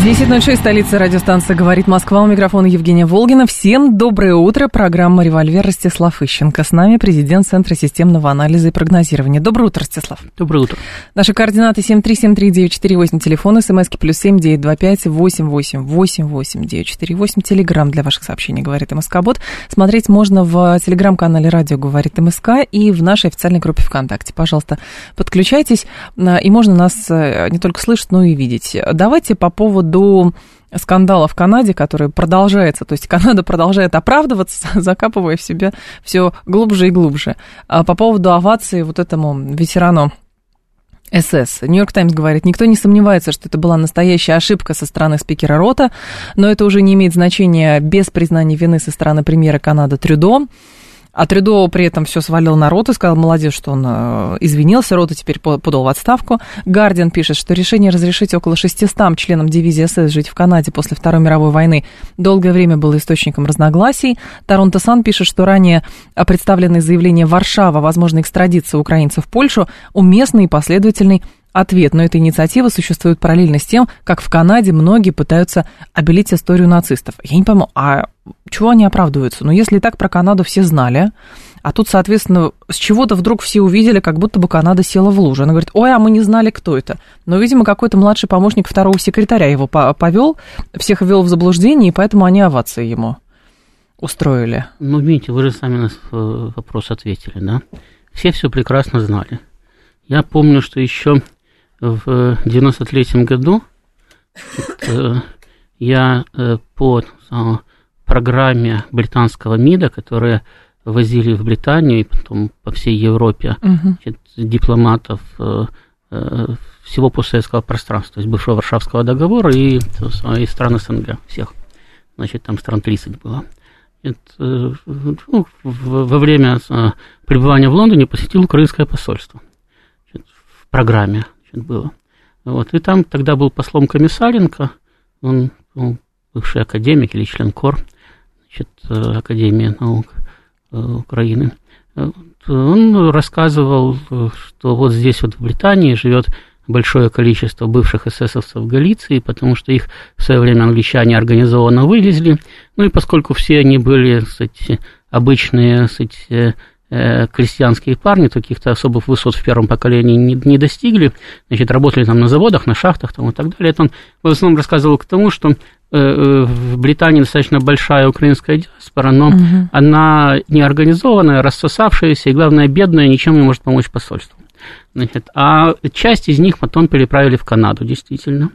10.06, столица радиостанции «Говорит Москва». У микрофона Евгения Волгина. Всем доброе утро. Программа «Револьвер» Ростислав Ищенко. С нами президент Центра системного анализа и прогнозирования. Доброе утро, Ростислав. Доброе утро. Наши координаты 7373948, телефон, смски плюс 7925 88 88 948, телеграмм для ваших сообщений «Говорит МСК-бот». Смотреть можно в телеграм-канале «Радио говорит МСК» и в нашей официальной группе ВКонтакте. Пожалуйста, подключайтесь, и можно нас э, не только слышать, но и видеть. Давайте по поводу скандала в Канаде, который продолжается, то есть Канада продолжает оправдываться, закапывая в себя все глубже и глубже. А по поводу овации вот этому ветерану СС. Нью-Йорк Таймс говорит, никто не сомневается, что это была настоящая ошибка со стороны спикера Рота, но это уже не имеет значения без признания вины со стороны премьера Канады Трюдо. А Трюдо при этом все свалил на Роту, сказал, молодец, что он э, извинился, Рота теперь подал в отставку. Гардиан пишет, что решение разрешить около 600 членам дивизии СС жить в Канаде после Второй мировой войны долгое время было источником разногласий. Торонто Сан пишет, что ранее представленные заявления Варшава о возможной экстрадиции украинцев в Польшу уместный и последовательный ответ, но эта инициатива существует параллельно с тем, как в Канаде многие пытаются обелить историю нацистов. Я не пойму, а чего они оправдываются? Ну, если так про Канаду все знали, а тут, соответственно, с чего-то вдруг все увидели, как будто бы Канада села в лужу. Она говорит, ой, а мы не знали, кто это. Но, видимо, какой-то младший помощник второго секретаря его повел, всех ввел в заблуждение, и поэтому они овации ему устроили. Ну, видите, вы же сами на вопрос ответили, да? Все все прекрасно знали. Я помню, что еще в 93 году э, я э, по программе британского МИДа, которая возили в Британию и потом по всей Европе угу. дипломатов э, всего постсоветского пространства, то есть бывшего Варшавского договора и, и стран СНГ всех. Значит, там стран 30 было. Это, ну, во время пребывания в Лондоне посетил украинское посольство в программе значит, было. Вот. И там тогда был послом Комиссаренко, он ну, бывший академик или член КОР, значит, э, Академии наук э, Украины. Он рассказывал, что вот здесь вот в Британии живет большое количество бывших эсэсовцев Галиции, потому что их в свое время англичане организованно вывезли. Ну и поскольку все они были, кстати, обычные, кстати, Э, крестьянские парни каких-то особых высот в первом поколении не, не достигли, значит, работали там на заводах, на шахтах там, и так далее. Это он в основном рассказывал к тому, что э, э, в Британии достаточно большая украинская диаспора, но угу. она неорганизованная, рассосавшаяся и, главное, бедная, ничем не может помочь посольству. Значит, а часть из них потом переправили в Канаду, действительно.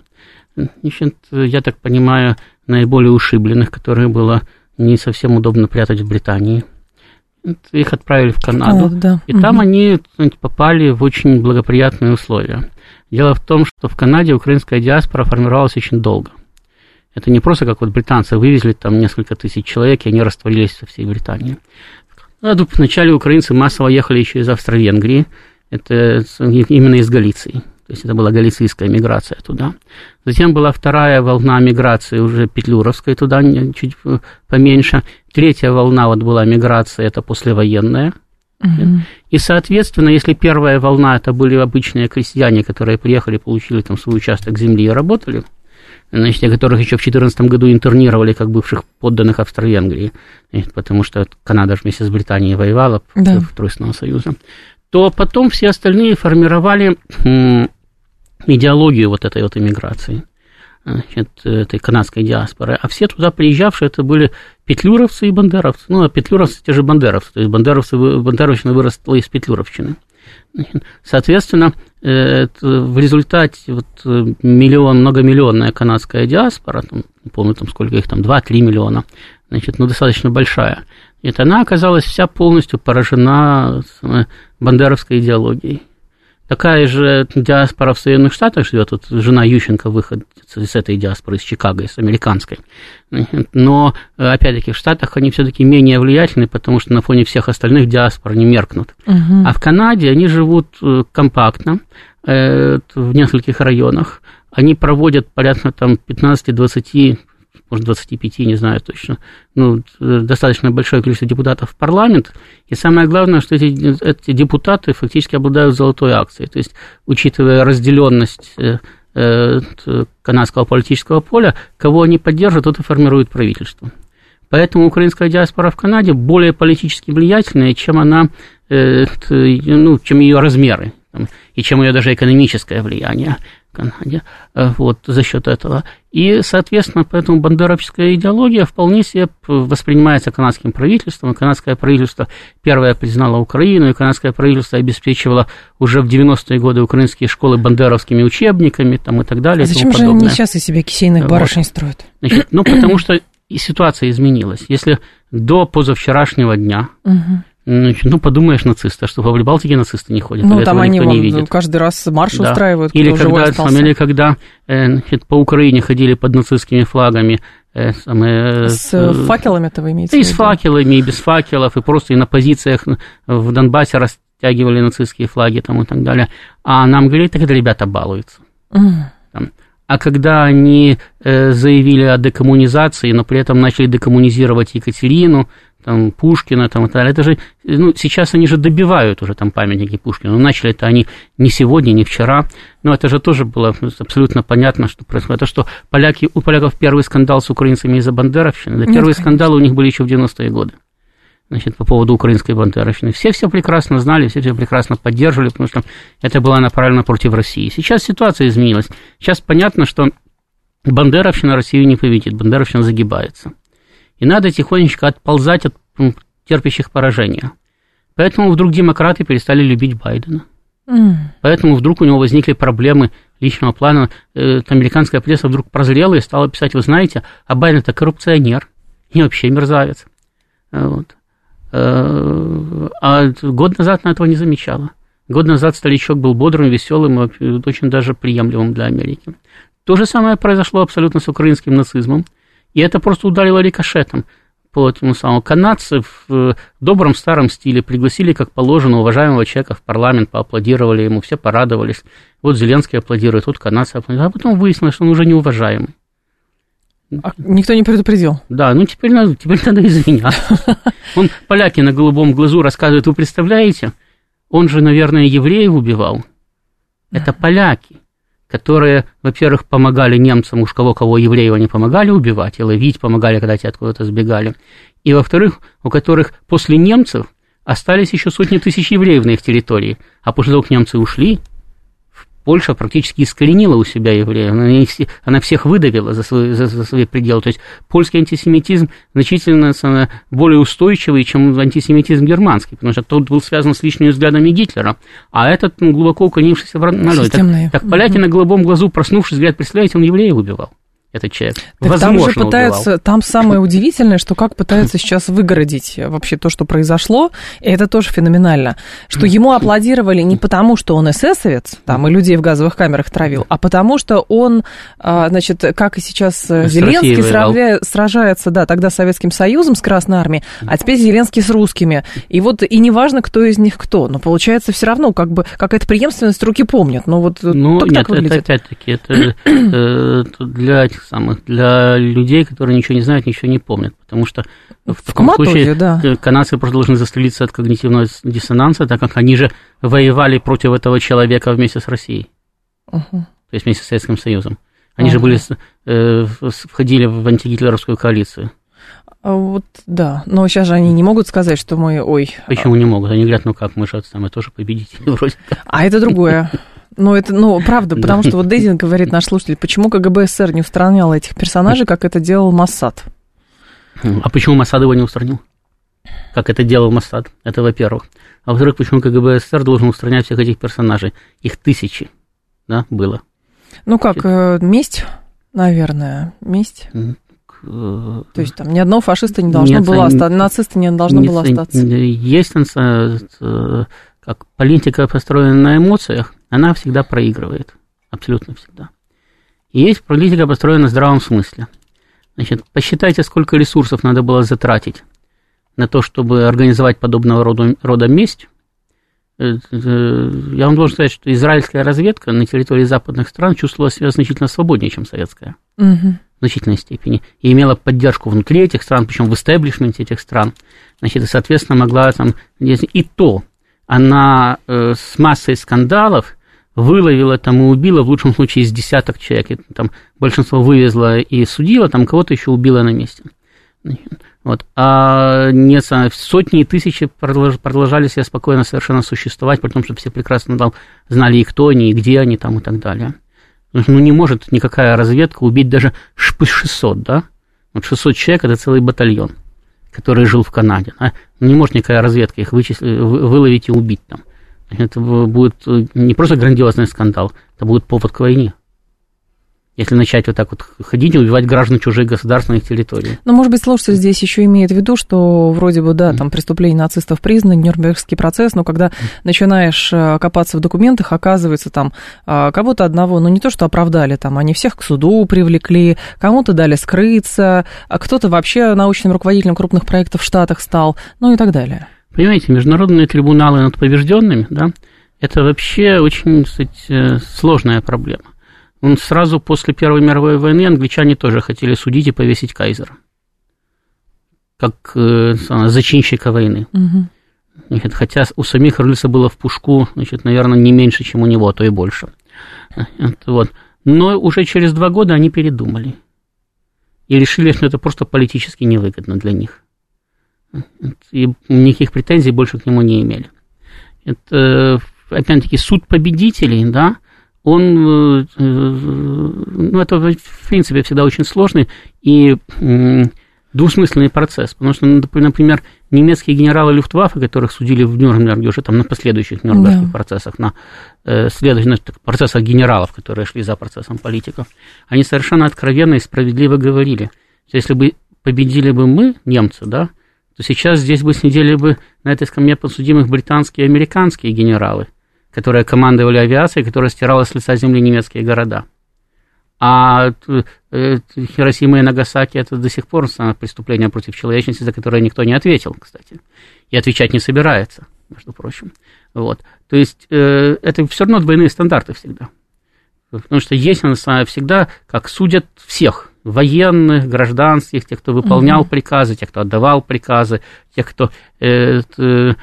Значит, я так понимаю, наиболее ушибленных, которые было не совсем удобно прятать в Британии их отправили в Канаду, О, да. и угу. там они попали в очень благоприятные условия. Дело в том, что в Канаде украинская диаспора формировалась очень долго. Это не просто как вот британцы вывезли там несколько тысяч человек, и они растворились со всей Британии. В Канаду вначале украинцы массово ехали еще из Австро-Венгрии, это именно из Галиции. То есть это была галицийская миграция туда. Затем была вторая волна миграции уже петлюровская туда, чуть поменьше. Третья волна вот была миграция, это послевоенная. Угу. И, соответственно, если первая волна это были обычные крестьяне, которые приехали, получили там свой участок земли и работали, значит, те, которых еще в 2014 году интернировали как бывших подданных Австро-Венгрии, потому что Канада же вместе с Британией воевала да. против Тройственного Союза, то потом все остальные формировали идеологию вот этой вот иммиграции, значит, этой канадской диаспоры. А все туда приезжавшие, это были петлюровцы и бандеровцы. Ну, а петлюровцы те же бандеровцы. То есть бандеровцы, бандеровщина выросла из петлюровщины. Соответственно, в результате вот миллион, многомиллионная канадская диаспора, там, не помню, там сколько их там, 2-3 миллиона, значит, ну, достаточно большая, это она оказалась вся полностью поражена бандеровской идеологией. Такая же диаспора в Соединенных Штатах живет, вот жена Ющенко, выходец с этой диаспоры, из Чикаго, из американской. Но, опять-таки, в Штатах они все-таки менее влиятельны, потому что на фоне всех остальных диаспор они меркнут. Угу. А в Канаде они живут э, компактно, э, в нескольких районах. Они проводят порядка там 15-20 может, 25, не знаю точно, ну, достаточно большое количество депутатов в парламент, и самое главное, что эти, эти депутаты фактически обладают золотой акцией, то есть, учитывая разделенность э, э, канадского политического поля, кого они поддержат, тот и формирует правительство. Поэтому украинская диаспора в Канаде более политически влиятельная, чем она, э, ну, чем ее размеры, и чем ее даже экономическое влияние. Канаде э, вот, за счет этого. И, соответственно, поэтому бандеровская идеология вполне себе воспринимается канадским правительством. И канадское правительство первое признало Украину, и канадское правительство обеспечивало уже в 90-е годы украинские школы бандеровскими учебниками там, и так далее. А зачем же они сейчас из себя кисейных барышень вот. строят? Значит, ну, потому что и ситуация изменилась. Если до позавчерашнего дня угу ну, подумаешь, нацисты, а что в Прибалтике нацисты не ходят, ну, там они не видит. каждый раз марш да. устраивают, или когда, там, или когда э, по Украине ходили под нацистскими флагами, э, самые, с э, факелами это вы имеете И с факелами, и без факелов, и просто и на позициях в Донбассе растягивали нацистские флаги там, и так далее. А нам говорили, так это ребята балуются. Mm. Там. А когда они э, заявили о декоммунизации, но при этом начали декоммунизировать Екатерину, там, Пушкина там, и так далее. Это же, ну, сейчас они же добивают уже там памятники Пушкина. Но начали это они не сегодня, не вчера. Но это же тоже было абсолютно понятно, что происходит. Это что поляки, у поляков первый скандал с украинцами из-за бандеровщины. Да, первые Нет, скандалы у них были еще в 90-е годы. Значит, по поводу украинской бандеровщины. Все все прекрасно знали, все все прекрасно поддерживали, потому что это было направлено против России. Сейчас ситуация изменилась. Сейчас понятно, что бандеровщина Россию не победит, бандеровщина загибается и надо тихонечко отползать от терпящих поражения. Поэтому вдруг демократы перестали любить Байдена. Mm. Поэтому вдруг у него возникли проблемы личного плана. Э, американская пресса вдруг прозрела и стала писать, вы знаете, а Байден это коррупционер и вообще мерзавец. Вот. Э, а год назад на этого не замечала. Год назад старичок был бодрым, веселым и очень даже приемлемым для Америки. То же самое произошло абсолютно с украинским нацизмом. И это просто ударило рикошетом по этому самому. Канадцы в добром старом стиле пригласили, как положено, уважаемого человека в парламент, поаплодировали ему, все порадовались. Вот Зеленский аплодирует, вот канадцы аплодируют. А потом выяснилось, что он уже неуважаемый. А никто не предупредил. Да, ну теперь надо, теперь надо извиняться. Он поляки на голубом глазу рассказывает, вы представляете, он же, наверное, евреев убивал. Это поляки которые, во-первых, помогали немцам, уж кого-кого евреев они помогали убивать и ловить, помогали, когда те откуда-то сбегали, и, во-вторых, у которых после немцев остались еще сотни тысяч евреев на их территории, а после того, как немцы ушли, Польша практически искоренила у себя евреев, она, она всех выдавила за свои, за, за свои пределы. То есть польский антисемитизм значительно более устойчивый, чем антисемитизм германский, потому что тот был связан с личными взглядами Гитлера, а этот ну, глубоко укоренившийся в народе. Так, так поляки на голубом глазу, проснувшись, говорят, представляете, он евреев убивал этот человек. Так Возможно, там же пытаются, убивал. там самое удивительное, что как пытаются сейчас выгородить вообще то, что произошло, и это тоже феноменально, что ему аплодировали не потому, что он эсэсовец, там, и людей в газовых камерах травил, а потому что он, а, значит, как и сейчас э, с Зеленский сравля... сражается, да, тогда с Советским Союзом, с Красной Армией, а теперь Зеленский с русскими. И вот, и неважно, кто из них кто, но получается все равно, как бы, какая-то преемственность руки помнят, но вот ну, так, нет, так выглядит. это опять-таки, это э, для самых, для людей, которые ничего не знают, ничего не помнят, потому что в, в таком Коматозе, случае да. канадцы просто должны застрелиться от когнитивного диссонанса, так как они же воевали против этого человека вместе с Россией, угу. то есть вместе с Советским Союзом. Они угу. же были, э, входили в антигитлеровскую коалицию. А вот, да. Но сейчас же они не могут сказать, что мы, ой... Почему не могут? Они говорят, ну как, мы же мы тоже победители вроде А это другое. Ну, это, ну, правда, потому что вот Дейзин говорит наш слушатель, почему КГБ СССР не устранял этих персонажей, как это делал Моссад? А почему Моссад его не устранил? Как это делал Моссад? Это во-первых. А во-вторых, почему КГБ СССР должен устранять всех этих персонажей? Их тысячи, да, было. Ну как, э, месть, наверное, месть. То есть там ни одного фашиста не должно Нет, было остаться, нациста не должно было остаться. Есть э, как политика построена на эмоциях, она всегда проигрывает. Абсолютно всегда. И есть политика, построена на здравом смысле. Значит, посчитайте, сколько ресурсов надо было затратить на то, чтобы организовать подобного рода, рода месть. Э, э, я вам должен сказать, что израильская разведка на территории западных стран чувствовала себя значительно свободнее, чем советская. Угу. В значительной степени. И имела поддержку внутри этих стран, причем в истеблишменте этих стран. Значит, и, соответственно, могла там... И то она э, с массой скандалов выловила там и убила, в лучшем случае, из десяток человек. И, там большинство вывезла и судила, там кого-то еще убила на месте. Вот. А не сотни и тысячи продолжали себе спокойно совершенно существовать, при том, что все прекрасно там, знали и кто они, и где они там и так далее. Ну, не может никакая разведка убить даже 600, да? Вот 600 человек – это целый батальон, который жил в Канаде. Да? Не может никакая разведка их вычислить, выловить и убить там. Это будет э, не просто грандиозный скандал, это будет повод к войне если начать вот так вот ходить и убивать граждан чужих государственных территорий. Но, может быть, слушатель здесь еще имеет в виду, что вроде бы, да, там преступление нацистов признано, Нюрнбергский процесс, но когда начинаешь э, копаться в документах, оказывается, там э, кого-то одного, ну не то, что оправдали, там они всех к суду привлекли, кому-то дали скрыться, а кто-то вообще научным руководителем крупных проектов в Штатах стал, ну и так далее. Понимаете, международные трибуналы над побежденными, да, это вообще очень, кстати, э, сложная проблема. Он сразу после Первой мировой войны англичане тоже хотели судить и повесить кайзера. Как э, зачинщика войны. Угу. Хотя у самих Рыльса было в пушку, значит, наверное, не меньше, чем у него, а то и больше. Вот. Но уже через два года они передумали. И решили, что это просто политически невыгодно для них. И никаких претензий больше к нему не имели. Это, опять-таки, суд победителей, да, он, э, ну, это, в принципе, всегда очень сложный и двусмысленный процесс, потому что, ну, например, немецкие генералы Люфтваффе, которых судили в Нюрнберге уже там на последующих нюрнбергских да. процессах, на э, следующих процессах генералов, которые шли за процессом политиков, они совершенно откровенно и справедливо говорили, что если бы победили бы мы, немцы, да, то сейчас здесь бы сидели бы на этой скамье подсудимых британские и американские генералы, которые командовали авиацией, которая стирала с лица земли немецкие города. А э, Хиросима и Нагасаки это до сих пор преступление против человечности, за которое никто не ответил, кстати. И отвечать не собирается, между прочим. Вот. То есть э, это все равно двойные стандарты всегда. Потому что есть всегда, как судят всех, военных, гражданских, тех, кто выполнял угу. приказы, тех, кто отдавал приказы, тех, кто э, э,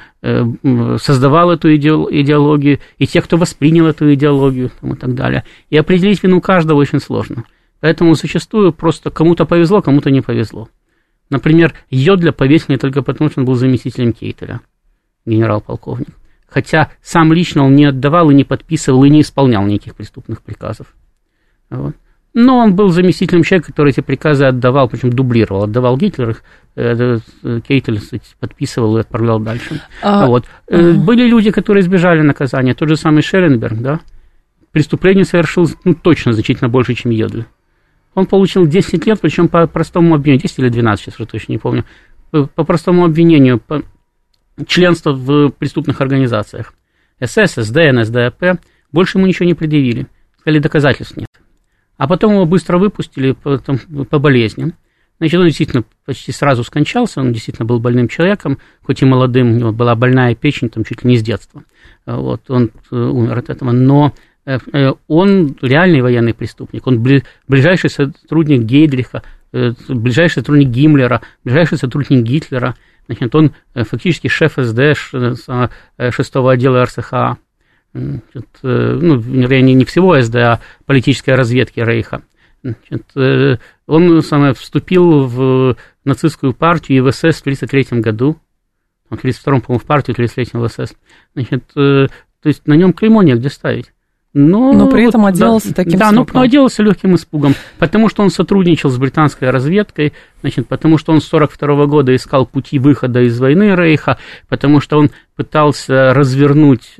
создавал эту идеологию, и тех, кто воспринял эту идеологию там, и так далее. И определить вину каждого очень сложно. Поэтому зачастую просто кому-то повезло, кому-то не повезло. Например, Йодля повесили только потому, что он был заместителем Кейтеля, генерал-полковник. Хотя сам лично он не отдавал и не подписывал и не исполнял никаких преступных приказов. Вот. Но он был заместителем человека, который эти приказы отдавал, причем дублировал. Отдавал Гитлер, их э, э, Кейтель подписывал и отправлял дальше. А, вот. а... Были люди, которые избежали наказания. Тот же самый Шелленберг, да? Преступление совершил ну, точно значительно больше, чем Йодль. Он получил 10 лет, причем по простому обвинению, 10 или 12, сейчас уже точно не помню, по простому обвинению, по членство в преступных организациях. СС, СД, НСДАП, больше ему ничего не предъявили. Сказали, доказательств нет. А потом его быстро выпустили по, по болезням. Значит, он действительно почти сразу скончался, он действительно был больным человеком, хоть и молодым, у него была больная печень, там чуть ли не с детства. Вот, он э, умер от этого, но э, э, он реальный военный преступник, он ближайший сотрудник Гейдриха, ближайший сотрудник Гиммлера, ближайший сотрудник Гитлера, значит, он фактически шеф СД 6 отдела РСХА. Значит, э, ну, вернее, не всего СД, а политической разведки Рейха. Значит, э, он самое, вступил в нацистскую партию и в СС в 1933 году. В 1932 по-моему, в партию, в 1933 в СС. Значит, э, то есть на нем клеймо негде ставить. Но, но при этом отделался да, таким Да, но, но отделался легким испугом, потому что он сотрудничал с британской разведкой, значит, потому что он с 1942 года искал пути выхода из войны Рейха, потому что он пытался развернуть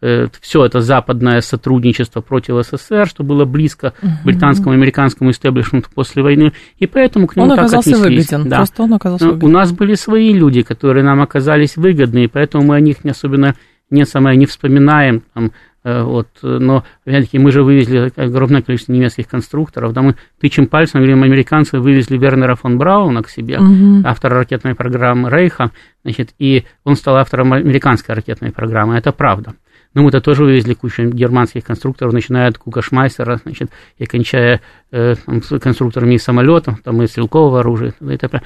все это западное сотрудничество против СССР, что было близко угу. британскому и американскому истеблишменту после войны, и поэтому к нему он так оказался отнеслись. выгоден, да. просто он оказался Но выгоден. У нас были свои люди, которые нам оказались выгодны, и поэтому мы о них не особенно не самое не вспоминаем, там, вот, но, опять-таки, мы же вывезли огромное количество немецких конструкторов, да, мы тычем пальцем, говорим, американцы вывезли Вернера фон Брауна к себе, угу. автора ракетной программы Рейха, значит, и он стал автором американской ракетной программы, это правда. Но мы-то тоже вывезли кучу германских конструкторов, начиная от Кукашмайстера, значит, и кончая э, там, конструкторами из самолетов, там, и стрелкового оружия. Это,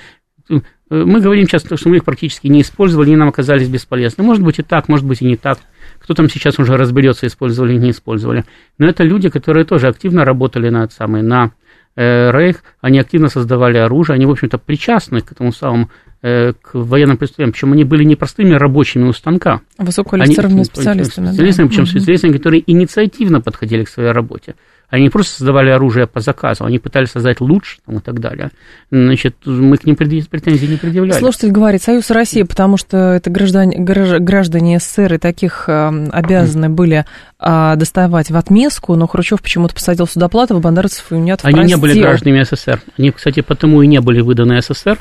э, мы говорим сейчас, что мы их практически не использовали, они нам оказались бесполезны. Может быть и так, может быть и не так. Кто там сейчас уже разберется, использовали или не использовали. Но это люди, которые тоже активно работали на, самый, на э, Рейх, они активно создавали оружие, они, в общем-то, причастны к этому самому к военным преступлениям, причем они были не простыми рабочими у станка. Высококвалифицированными специалистами. Специалистами, да. причем угу. специалистами, которые инициативно подходили к своей работе. Они не просто создавали оружие по заказу, они пытались создать лучше там, и так далее. Значит, мы к ним претензий не предъявляли. Слушатель говорит, Союз России, потому что это граждане, граждане СССР и таких э, обязаны были э, доставать в отместку, но Хрущев почему-то посадил Судоплатова, Бондарцев и Унятов Они простил. не были гражданами СССР. Они, кстати, потому и не были выданы СССР,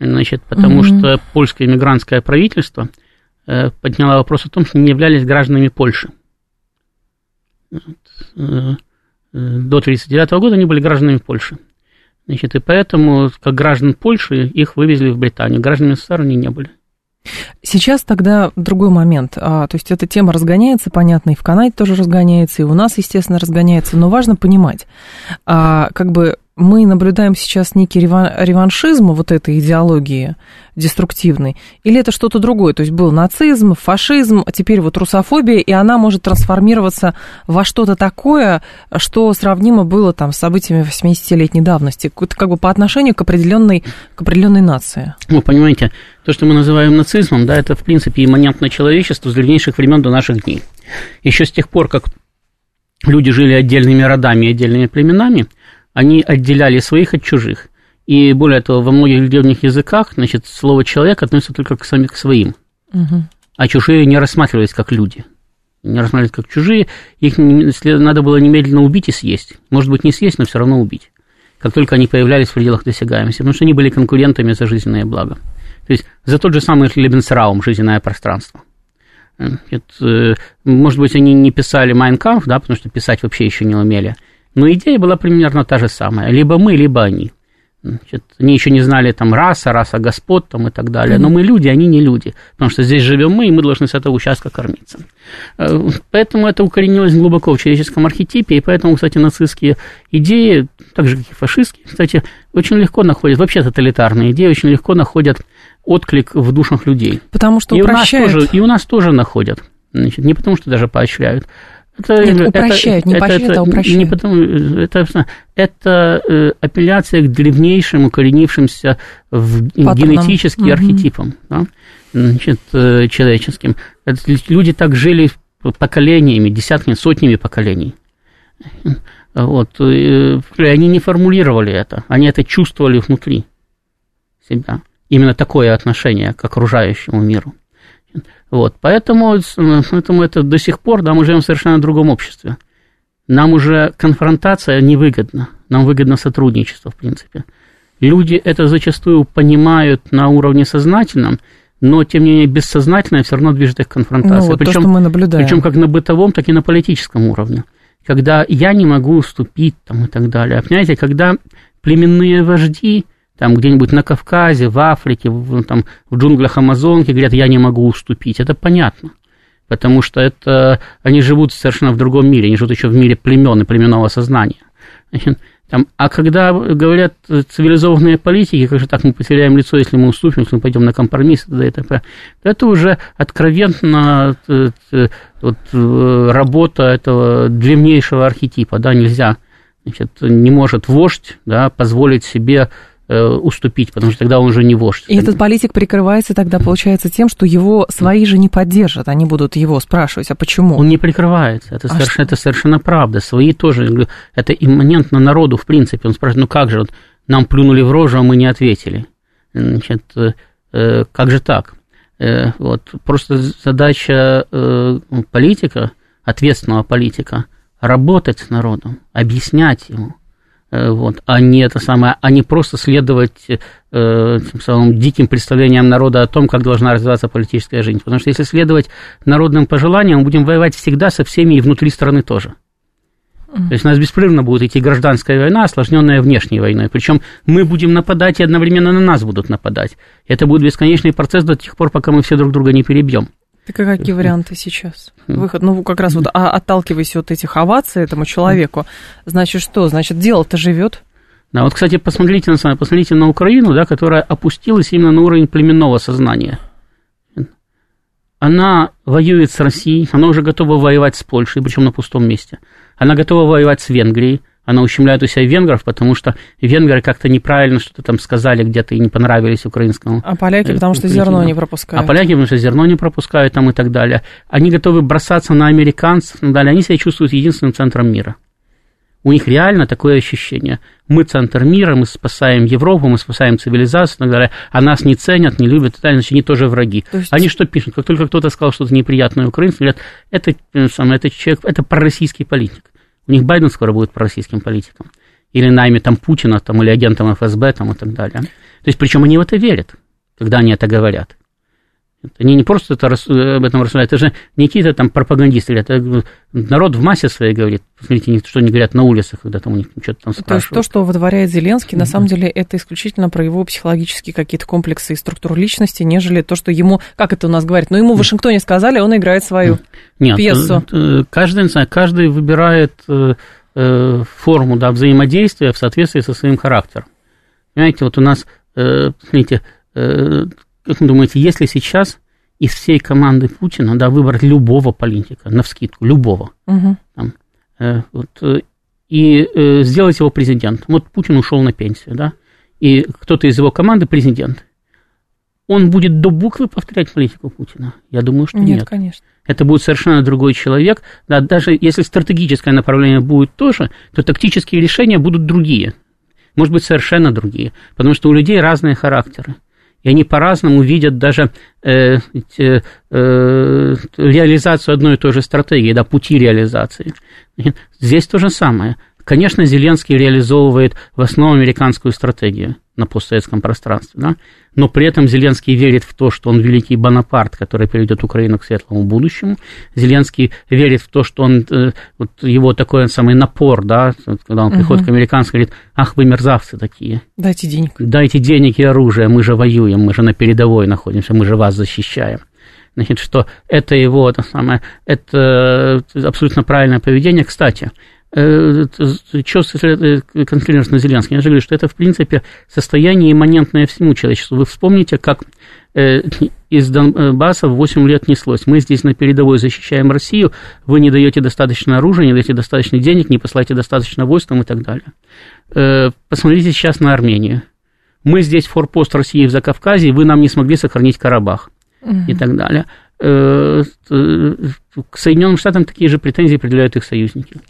значит, потому mm-hmm. что польское иммигрантское правительство э, подняло вопрос о том, что не являлись гражданами Польши. Э, э, до 1939 года они были гражданами Польши. Значит, и поэтому, как граждан Польши, их вывезли в Британию. Гражданами СССР они не были. Сейчас тогда другой момент. А, то есть эта тема разгоняется, понятно, и в Канаде тоже разгоняется, и у нас, естественно, разгоняется. Но важно понимать, а, как бы мы наблюдаем сейчас некий реваншизм вот этой идеологии деструктивной, или это что-то другое? То есть был нацизм, фашизм, а теперь вот русофобия, и она может трансформироваться во что-то такое, что сравнимо было там с событиями 80-летней давности, как бы по отношению к определенной, к определенной нации. Ну, понимаете, то, что мы называем нацизмом, да, это, в принципе, имманентно человечеству с древнейших времен до наших дней. Еще с тех пор, как люди жили отдельными родами отдельными племенами – они отделяли своих от чужих. И более того, во многих древних языках, значит, слово человек относится только к, самим, к своим. Угу. А чужие не рассматривались как люди. Не рассматривались как чужие. Их надо было немедленно убить и съесть. Может быть, не съесть, но все равно убить. Как только они появлялись в пределах досягаемости. Потому что они были конкурентами за жизненное благо. То есть за тот же самый Лебенсраум, жизненное пространство. Это, э, может быть, они не писали Майнкамф, да, потому что писать вообще еще не умели. Но идея была примерно та же самая. Либо мы, либо они. Значит, они еще не знали там раса, раса господ там, и так далее. Но мы люди, они не люди. Потому что здесь живем мы, и мы должны с этого участка кормиться. Э, поэтому это укоренилось глубоко в человеческом архетипе. И поэтому, кстати, нацистские идеи, так же, как и фашистские, кстати, очень легко находят, вообще тоталитарные идеи очень легко находят отклик в душах людей. Потому что и упрощают. У нас тоже, и у нас тоже находят. Значит, не потому что даже поощряют, это, Нет, упрощают, это, не поощряют, а упрощают. Не потому, это, это э, апелляция к древнейшим, укоренившимся в Паттерном. генетически угу. архетипам, да, значит, э, человеческим. Это, люди так жили поколениями, десятками, сотнями поколений. Вот, э, они не формулировали это, они это чувствовали внутри себя. Именно такое отношение к окружающему миру. Вот, поэтому, поэтому это до сих пор, да, мы живем в совершенно другом обществе. Нам уже конфронтация невыгодна, нам выгодно сотрудничество, в принципе. Люди это зачастую понимают на уровне сознательном, но, тем не менее, бессознательное все равно движет их к конфронтации. Ну, вот причем, то, что мы наблюдаем. Причем как на бытовом, так и на политическом уровне. Когда я не могу уступить там, и так далее. Понимаете, когда племенные вожди там где-нибудь на Кавказе, в Африке, в, там, в джунглях Амазонки, говорят, я не могу уступить. Это понятно, потому что это, они живут совершенно в другом мире, они живут еще в мире племен и племенного сознания. Там, а когда говорят цивилизованные политики, как же так мы потеряем лицо, если мы уступим, если мы пойдем на компромисс, да, это, это уже откровенно э, э, вот, э, работа этого древнейшего архетипа, да, нельзя, значит, не может вождь, да, позволить себе уступить, потому что тогда он уже не вождь. И этот политик прикрывается тогда, получается, тем, что его свои же не поддержат, они будут его спрашивать, а почему? Он не прикрывается, это, а совершенно, это совершенно правда. Свои тоже, это имманентно народу, в принципе. Он спрашивает, ну как же, вот, нам плюнули в рожу, а мы не ответили. Значит, э, как же так? Э, вот, просто задача э, политика, ответственного политика, работать с народом, объяснять ему, Э, вот, а не это самое, а не просто следовать э, тем самым диким представлениям народа о том, как должна развиваться политическая жизнь. Потому что если следовать народным пожеланиям, мы будем воевать всегда со всеми и внутри страны тоже. То есть у нас беспрерывно будет идти гражданская война, осложненная внешней войной. Причем мы будем нападать и одновременно на нас будут нападать. Это будет бесконечный процесс до тех пор, пока мы все друг друга не перебьем. Так а какие варианты сейчас? Выход, ну, как раз вот а, отталкиваясь от этих оваций этому человеку, значит что? Значит, дело-то живет. Да, вот, кстати, посмотрите на, посмотрите на Украину, да, которая опустилась именно на уровень племенного сознания. Она воюет с Россией, она уже готова воевать с Польшей, причем на пустом месте. Она готова воевать с Венгрией, она ущемляет у себя венгров, потому что венгры как-то неправильно что-то там сказали где-то и не понравились украинскому. А поляки, потому что зерно не пропускают. А поляки, потому что зерно не пропускают там и так далее. Они готовы бросаться на американцев и так далее. Они себя чувствуют единственным центром мира. У них реально такое ощущение. Мы центр мира, мы спасаем Европу, мы спасаем цивилизацию и так далее, а нас не ценят, не любят и так далее, значит, они тоже враги. То есть... Они что пишут? Как только кто-то сказал что-то неприятное украинцам, говорят, это, э, это человек, это пророссийский политик. У них Байден скоро будет пророссийским политиком. Или найме там Путина, там, или агентом ФСБ там, и так далее. То есть, причем они в это верят, когда они это говорят. Они не просто это, об этом рассуждают, это же не какие-то там пропагандисты, это народ в массе своей говорит. Посмотрите, что они говорят на улицах, когда там у них что-то там спрашивают. То есть то, что вытворяет Зеленский, на самом деле это исключительно про его психологические какие-то комплексы и структуру личности, нежели то, что ему, как это у нас говорят, ну ему в Вашингтоне сказали, он играет свою Нет, пьесу. Э, каждый, каждый выбирает э, э, форму да, взаимодействия в соответствии со своим характером. Понимаете, вот у нас, смотрите, как вы думаете, если сейчас из всей команды Путина, да, выбрать любого политика, на вскидку, любого, угу. там, э, вот, э, и э, сделать его президентом. Вот Путин ушел на пенсию, да, и кто-то из его команды президент. Он будет до буквы повторять политику Путина? Я думаю, что нет. Нет, конечно. Это будет совершенно другой человек. Да, даже если стратегическое направление будет тоже, то тактические решения будут другие. Может быть, совершенно другие. Потому что у людей разные характеры и они по-разному видят даже э, э, э, реализацию одной и той же стратегии, да, пути реализации. Здесь то же самое. Конечно, Зеленский реализовывает в основном американскую стратегию на постсоветском пространстве, да? но при этом Зеленский верит в то, что он великий Бонапарт, который приведет Украину к светлому будущему. Зеленский верит в то, что он, э, вот его такой самый напор, да, когда он угу. приходит к американцам, говорит, ах, вы мерзавцы такие. Дайте денег. Дайте денег и оружие, мы же воюем, мы же на передовой находимся, мы же вас защищаем значит, что это его, это самое, это абсолютно правильное поведение. Кстати, Э, что конкретно Зеленский? Я же говорю, что это, в принципе, состояние имманентное всему человечеству. Вы вспомните, как э, из Донбасса 8 лет неслось. Мы здесь на передовой защищаем Россию, вы не даете достаточно оружия, не даете достаточно денег, не посылаете достаточно войск и так далее. Э, посмотрите сейчас на Армению. Мы здесь форпост России в Закавказье, вы нам не смогли сохранить Карабах угу. и так далее. К Соединенным Штатам такие же претензии предъявляют их союзники.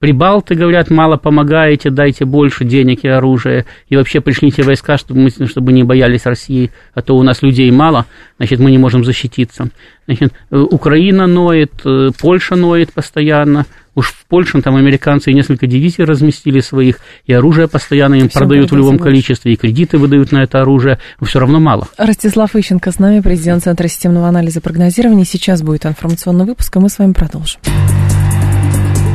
Прибалты говорят, мало помогаете, дайте больше денег и оружия, и вообще пришлите войска, чтобы мы чтобы не боялись России, а то у нас людей мало, значит, мы не можем защититься. Значит, э, Украина ноет, э, Польша ноет постоянно, уж в Польше там американцы несколько дивизий разместили своих, и оружие постоянно им продают в любом больше. количестве, и кредиты выдают на это оружие, но все равно мало. Ростислав Ищенко с нами, президент Центра системного анализа и прогнозирования. Сейчас будет информационный выпуск, и мы с вами продолжим.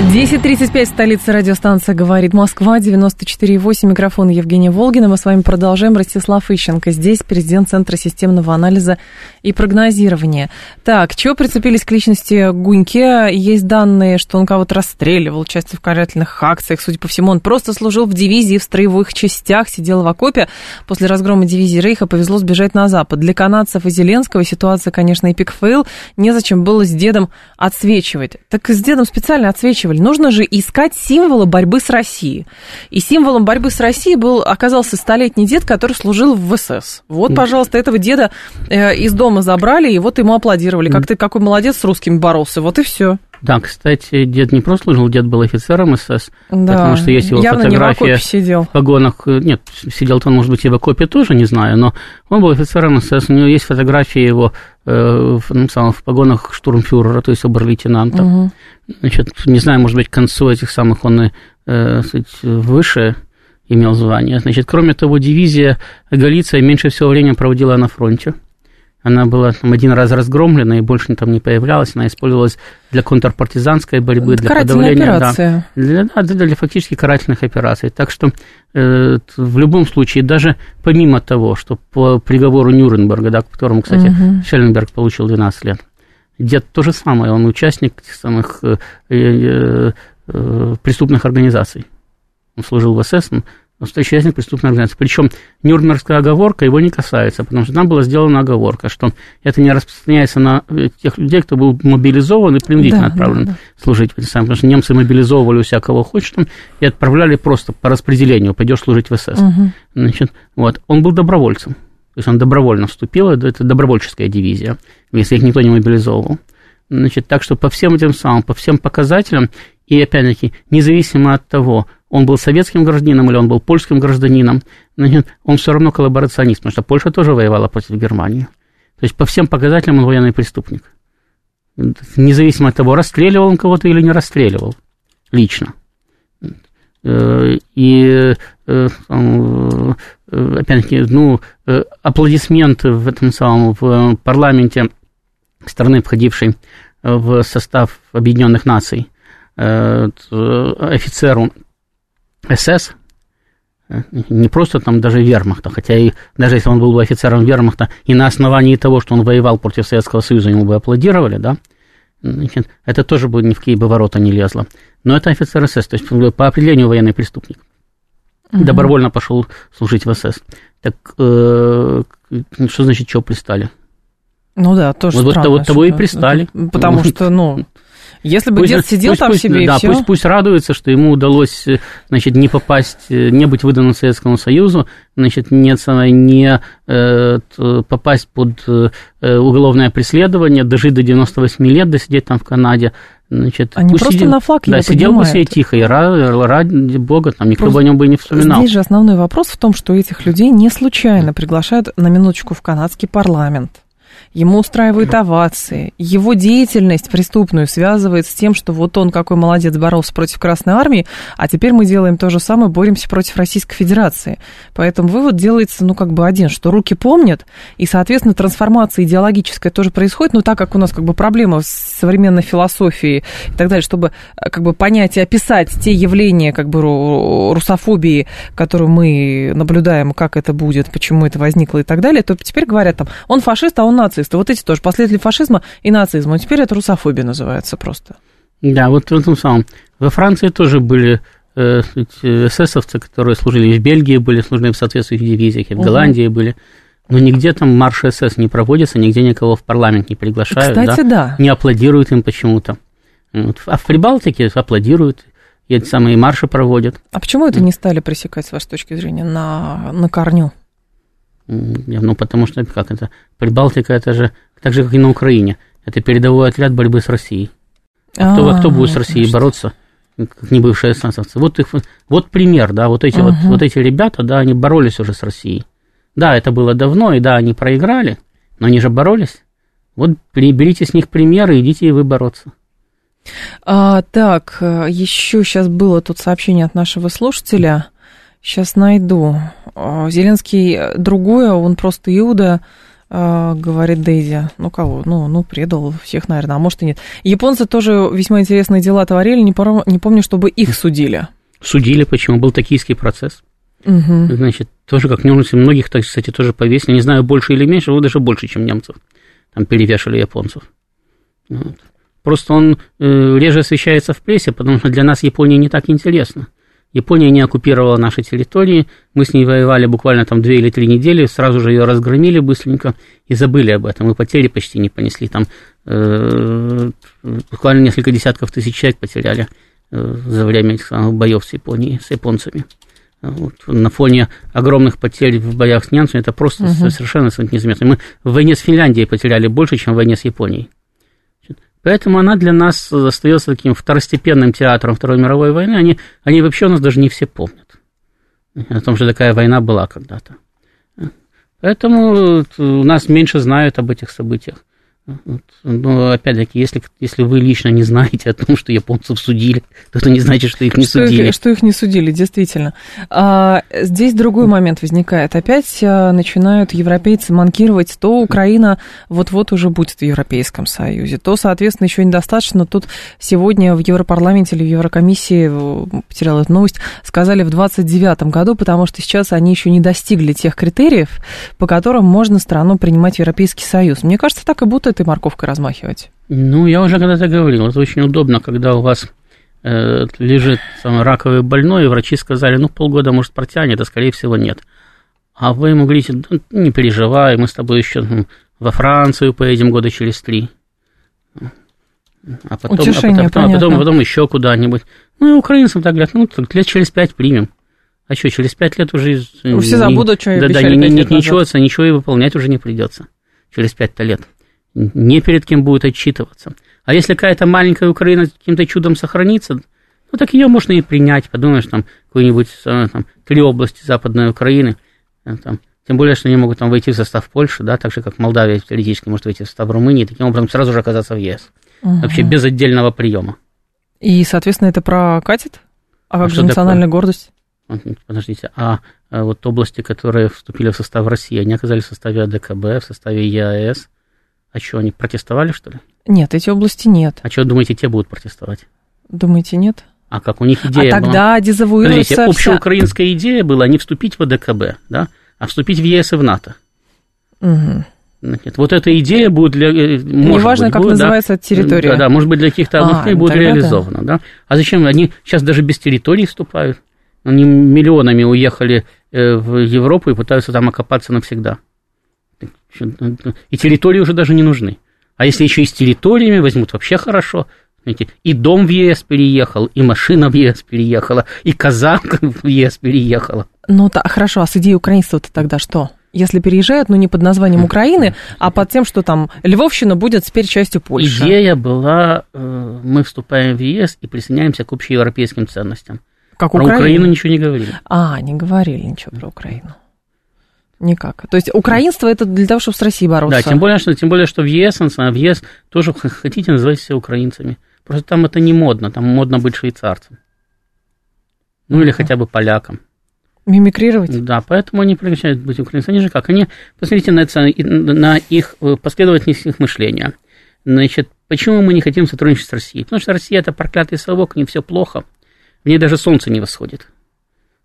10.35, столица радиостанция «Говорит Москва», 94.8, микрофон Евгения Волгина. Мы с вами продолжаем. Ростислав Ищенко здесь, президент Центра системного анализа и прогнозирования. Так, чего прицепились к личности Гуньке? Есть данные, что он кого-то расстреливал, участвовал в карательных акциях. Судя по всему, он просто служил в дивизии, в строевых частях, сидел в окопе. После разгрома дивизии Рейха повезло сбежать на Запад. Для канадцев и Зеленского ситуация, конечно, epic fail. Незачем было с дедом отсвечивать. Так с дедом специально отсвечивали спрашивали, нужно же искать символы борьбы с Россией. И символом борьбы с Россией был, оказался столетний дед, который служил в СС. Вот, пожалуйста, этого деда э, из дома забрали, и вот ему аплодировали. Как ты какой молодец с русскими боролся, вот и все. Да, кстати, дед не просто служил, дед был офицером СС, да, потому что есть его явно фотография не в сидел. в погонах. Нет, сидел-то он, может быть, и в окопе тоже, не знаю, но он был офицером СС, у него есть фотография его э, в, ну, самом, в погонах штурмфюрера, то есть обер-лейтенанта. Угу. Значит, не знаю, может быть, к концу этих самых он, э, сказать, выше имел звание. Значит, кроме того, дивизия Галиция меньше всего времени проводила на фронте. Она была там один раз разгромлена и больше там не появлялась. Она использовалась для контрпартизанской борьбы, для подавления. Операция. Да, для, да, для, для фактически карательных операций. Так что э, в любом случае, даже помимо того, что по приговору Нюрнберга, да, к которому, кстати, угу. Шелленберг получил 12 лет, дед то же самое, он участник тех самых э, э, э, преступных организаций. Он служил в СС, настоящий участник преступной организации. Причем Нюрнбергская оговорка его не касается, потому что там была сделана оговорка, что это не распространяется на э, тех людей, кто был мобилизован и принудительно да, отправлен да, да. служить в эти потому что немцы мобилизовывали у себя кого хочешь там, и отправляли просто по распределению, пойдешь служить в СС. Угу. Значит, вот, он был добровольцем, то есть он добровольно вступил, это добровольческая дивизия, если их никто не мобилизовывал. Значит, так что по всем этим самым, по всем показателям, и опять-таки, независимо от того, он был советским гражданином или он был польским гражданином, он все равно коллаборационист, потому что Польша тоже воевала против Германии. То есть по всем показателям он военный преступник. Независимо от того, расстреливал он кого-то или не расстреливал лично. Э, и, э, э, опять-таки, ну, аплодисменты в этом самом в парламенте страны, входившей в состав Объединенных Наций, офицеру СС, э, не просто там даже вермахта, хотя и даже если он был бы офицером вермахта, и на основании того, что он воевал против Советского Союза, ему бы аплодировали, да, значит, это тоже бы ни в какие бы ворота не лезло. Но это офицер СС, то есть по определению военный преступник. Угу. Добровольно пошел служить в СС. Так э, что значит, что пристали? Ну да, тоже вот, странно. Вот того и пристали. Потому что, ну, если бы пусть, дед сидел пусть, там пусть, себе да, и все. Пусть, пусть радуется, что ему удалось, значит, не попасть, не быть выданным Советскому Союзу, значит, не, не э, попасть под э, уголовное преследование, дожить до 98 лет, досидеть там в Канаде, Значит, Они просто сидел, на флаг да, сидел бы себе тихо, и ради, ради бога, там никто просто бы о нем бы и не вспоминал. Здесь же основной вопрос в том, что этих людей не случайно приглашают на минуточку в канадский парламент ему устраивают овации, его деятельность преступную связывает с тем, что вот он какой молодец боролся против Красной Армии, а теперь мы делаем то же самое, боремся против Российской Федерации. Поэтому вывод делается, ну, как бы один, что руки помнят, и, соответственно, трансформация идеологическая тоже происходит, но так как у нас как бы проблема с современной философией и так далее, чтобы э, как бы понять и описать те явления как бы русофобии, которую мы наблюдаем, как это будет, почему это возникло и так далее, то теперь говорят там, он фашист, а он наций нацисты. Вот эти тоже последователи фашизма и нацизма. Теперь это русофобия называется просто. Да, вот в этом самом. Во Франции тоже были э, эсэсовцы, которые служили в Бельгии, были служили в соответствующих дивизиях, и в угу. Голландии были. Но нигде там марш СС не проводится, нигде никого в парламент не приглашают. Кстати, да. да. Не аплодируют им почему-то. А в Прибалтике аплодируют, и эти самые марши проводят. А почему это не стали пресекать, с вашей точки зрения, на, на корню? Ну, потому что, как это, Прибалтика, это же, так же, как и на Украине, это передовой отряд борьбы с Россией. А кто, а кто будет с Россией бороться, как не бывшие эсэсовцы? Вот, их, вот пример, да, вот эти, угу. вот, вот эти ребята, да, они боролись уже с Россией. Да, это было давно, и да, они проиграли, но они же боролись. Вот берите с них примеры, идите и вы бороться. А, так, э, еще сейчас было тут сообщение от нашего слушателя. Сейчас найду. А, Зеленский другое, он просто Иуда, а, говорит Дейзи. Ну кого? Ну, ну, предал всех, наверное, а может и нет. Японцы тоже весьма интересные дела творили, не, пор... не помню, чтобы их судили. Судили, почему? Был токийский процесс. Угу. Значит, тоже как немцы, многих, кстати, тоже повесили, не знаю, больше или меньше, вот даже больше, чем немцев. Там перевешали японцев. Вот. Просто он э, реже освещается в прессе, потому что для нас Япония не так интересна. Япония не оккупировала наши территории, мы с ней воевали буквально там две или три недели, сразу же ее разгромили быстренько и забыли об этом, и потери почти не понесли, там э, буквально несколько десятков тысяч человек потеряли э, за время этих самых боев с Японией, с японцами. Вот, на фоне огромных потерь в боях с немцами это просто угу. совершенно незаметно. Мы в войне с Финляндией потеряли больше, чем в войне с Японией. Поэтому она для нас остается таким второстепенным театром Второй мировой войны. Они, они вообще у нас даже не все помнят о том, что такая война была когда-то. Поэтому у нас меньше знают об этих событиях. Но опять-таки, если, если вы лично не знаете о том, что японцев судили, то это не значит, что их не что судили. Их, что их не судили, действительно. А, здесь другой момент возникает. Опять а, начинают европейцы манкировать, то Украина вот-вот уже будет в Европейском Союзе, то, соответственно, еще недостаточно. Тут сегодня в Европарламенте или в Еврокомиссии, потеряла эту новость, сказали в 29 году, потому что сейчас они еще не достигли тех критериев, по которым можно страну принимать в Европейский Союз. Мне кажется, так и будут этой морковкой размахивать? Ну, я уже когда-то говорил, это очень удобно, когда у вас э, лежит сам, раковый больной, и врачи сказали, ну, полгода, может, протянет, а, скорее всего, нет. А вы ему говорите, ну, не переживай, мы с тобой еще ну, во Францию поедем года через три. А потом, Утешение, а потом, а потом, потом еще куда-нибудь. Ну, и украинцам так говорят, ну, лет через пять примем. А что, через пять лет уже... Все забудут, что да, да, не, не, ничего, ничего и выполнять уже не придется через пять-то лет не перед кем будет отчитываться. А если какая-то маленькая Украина каким-то чудом сохранится, ну так ее можно и принять. Подумаешь, там какой-нибудь э, там, три области Западной Украины, э, там, тем более, что они могут там войти в состав Польши, да, так же, как Молдавия теоретически может войти в состав Румынии, таким образом сразу же оказаться в ЕС. Угу. Вообще без отдельного приема. И, соответственно, это прокатит? А как а же национальная такое? гордость? Подождите, а, а вот области, которые вступили в состав России, они оказались в составе АДКБ, в составе ЕАЭС, а что, они протестовали, что ли? Нет, эти области нет. А что, думаете, те будут протестовать? Думаете, нет? А как у них идея а тогда была? дезавуируется Смотрите, общеукраинская идея была не вступить в АДКБ, да, а вступить в ЕС и в НАТО. Угу. Нет, вот эта идея будет для... Э, Неважно, быть, как будет, называется да, территория. Да, да, может быть, для каких-то областей а, будет реализовано, да. да. А зачем? Они сейчас даже без территории вступают. Они миллионами уехали э, в Европу и пытаются там окопаться навсегда. И территории уже даже не нужны. А если еще и с территориями возьмут, вообще хорошо. Знаете, и дом в ЕС переехал, и машина в ЕС переехала, и казак в ЕС переехала. Ну, так, хорошо, а с идеей украинства-то тогда что? Если переезжают, ну, не под названием Украины, а под тем, что там Львовщина будет теперь частью Польши. Идея была, э, мы вступаем в ЕС и присоединяемся к общеевропейским ценностям. Как про Украину? Украину ничего не говорили. А, не говорили ничего про Украину. Никак. То есть украинство это для того, чтобы с Россией бороться. Да, тем более, что, тем более, что в ЕС, в ЕС тоже хотите называть себя украинцами. Просто там это не модно, там модно быть швейцарцем. Ну или хотя бы поляком. Мимикрировать? Да, поэтому они прекращают быть украинцами. Они же как? Они, посмотрите на, это, на их э, последовательность их мышления. Значит, почему мы не хотим сотрудничать с Россией? Потому что Россия это проклятый совок, не все плохо. В ней даже солнце не восходит.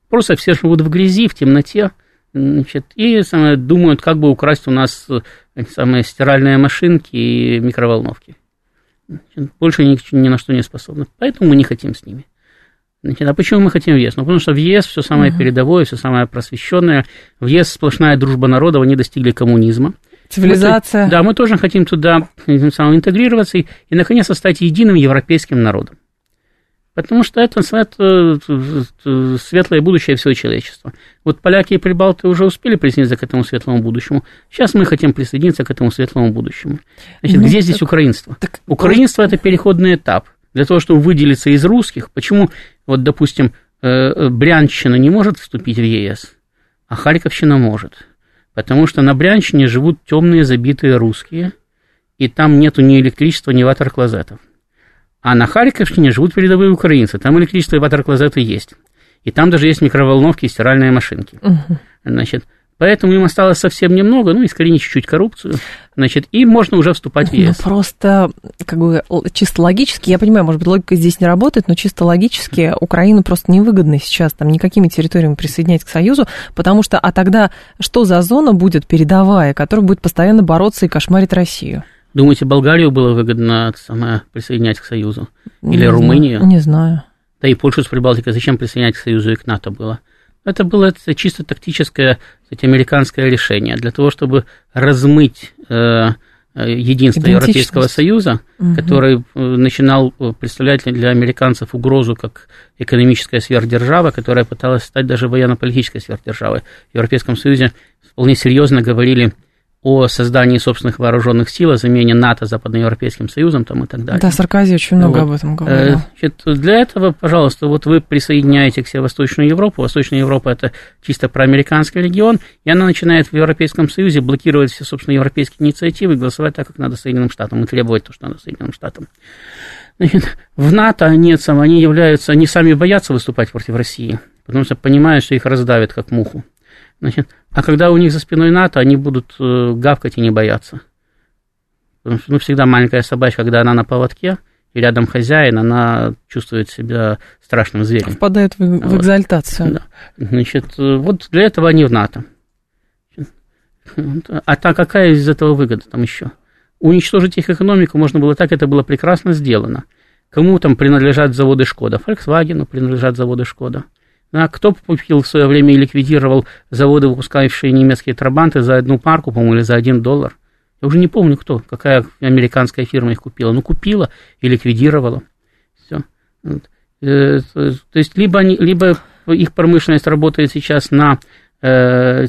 Просто все живут в грязи, в темноте, Значит, и самое, думают, как бы украсть у нас э, самые стиральные машинки и микроволновки. Значит, больше ни, ни на что не способны. Поэтому мы не хотим с ними. Значит, а почему мы хотим в ЕС? Ну, потому что в ес все самое uh-huh. передовое, все самое просвещенное. В ЕС сплошная дружба народов, они достигли коммунизма. Цивилизация. Мы, да, мы тоже хотим туда тем самым интегрироваться и, и, наконец, стать единым европейским народом. Потому что это, это светлое будущее всего человечества. Вот поляки и прибалты уже успели присоединиться к этому светлому будущему. Сейчас мы хотим присоединиться к этому светлому будущему. Значит, ну, где здесь украинство? Так, украинство – это переходный этап. Для того, чтобы выделиться из русских, почему, вот, допустим, э, э, Брянщина не может вступить в ЕС, а Харьковщина может? Потому что на Брянщине живут темные забитые русские, и там нету ни электричества, ни ватер-клозетов. А на Харьковщине живут передовые украинцы. Там электричество и ватер-клозеты есть. И там даже есть микроволновки и стиральные машинки. Угу. Значит, Поэтому им осталось совсем немного, ну, искоренить чуть-чуть коррупцию, значит, и можно уже вступать в ну, ЕС. Ну, просто, как бы, чисто логически, я понимаю, может быть, логика здесь не работает, но чисто логически Украину просто невыгодно сейчас там никакими территориями присоединять к Союзу, потому что, а тогда что за зона будет передовая, которая будет постоянно бороться и кошмарить Россию? Думаете, Болгарию было выгодно самое, присоединять к Союзу? Или не Румынию? Знаю, не знаю. Да и Польшу с Прибалтикой зачем присоединять к Союзу и к НАТО было? Это было это чисто тактическое, кстати, американское решение для того, чтобы размыть э, э единство Европейского Союза, угу. который э, начинал э, представлять для американцев угрозу как экономическая сверхдержава, которая пыталась стать даже военно-политической сверхдержавой. В Европейском Союзе вполне серьезно говорили о создании собственных вооруженных сил, о замене НАТО Западноевропейским Союзом там, и так далее. Да, Саркози очень много вот. об этом говорил. Значит, для этого, пожалуйста, вот вы присоединяете к себе Восточную Европу. Восточная Европа – это чисто проамериканский регион, и она начинает в Европейском Союзе блокировать все, собственно, европейские инициативы голосовать так, как надо Соединенным Штатам, и требовать то, что надо Соединенным Штатам. Значит, в НАТО нет, они являются, они сами боятся выступать против России, потому что понимают, что их раздавят как муху. Значит, а когда у них за спиной НАТО, они будут э, гавкать и не бояться. Потому что ну, всегда маленькая собачка, когда она на поводке, и рядом хозяин, она чувствует себя страшным зверем. Впадает в, в вот. экзальтацию. Да. Значит, э, вот для этого они в НАТО. А так какая из этого выгода там еще? Уничтожить их экономику можно было так, это было прекрасно сделано. Кому там принадлежат заводы Шкода? Volkswagen принадлежат заводы Шкода. А кто купил в свое время и ликвидировал заводы, выпускающие немецкие трабанты за одну парку, по-моему, или за один доллар? Я уже не помню, кто, какая американская фирма их купила. Ну, купила и ликвидировала. Все. Э, то есть, либо, они, либо их промышленность работает сейчас на Э,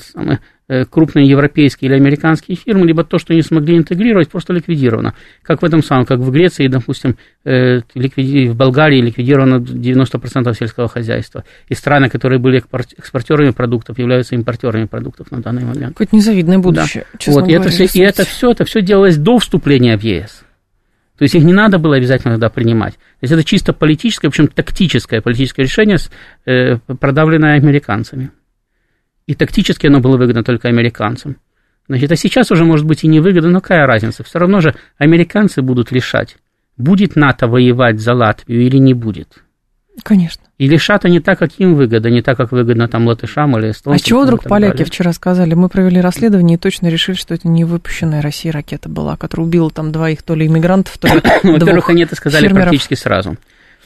крупные европейские или американские фирмы, либо то, что не смогли интегрировать, просто ликвидировано. Как в этом самом, как в Греции, допустим, э, в Болгарии ликвидировано 90% сельского хозяйства. И страны, которые были экспортерами продуктов, являются импортерами продуктов на данный момент. Какое-то незавидное будущее. Да. Вот, и, это все, и это все, это все делалось до вступления в ЕС. То есть их не надо было обязательно тогда принимать. То есть это чисто политическое, в общем, тактическое политическое решение, э, продавленное американцами и тактически оно было выгодно только американцам. Значит, а сейчас уже может быть и не выгодно, но какая разница? Все равно же американцы будут решать, будет НАТО воевать за Латвию или не будет. Конечно. И решат они так, как им выгодно, не так, как выгодно там латышам или эстонцам. А чего вдруг поляки далее. вчера сказали? Мы провели расследование и точно решили, что это не выпущенная Россией ракета была, которая убила там двоих то ли иммигрантов, то ли Во-первых, они это сказали практически сразу.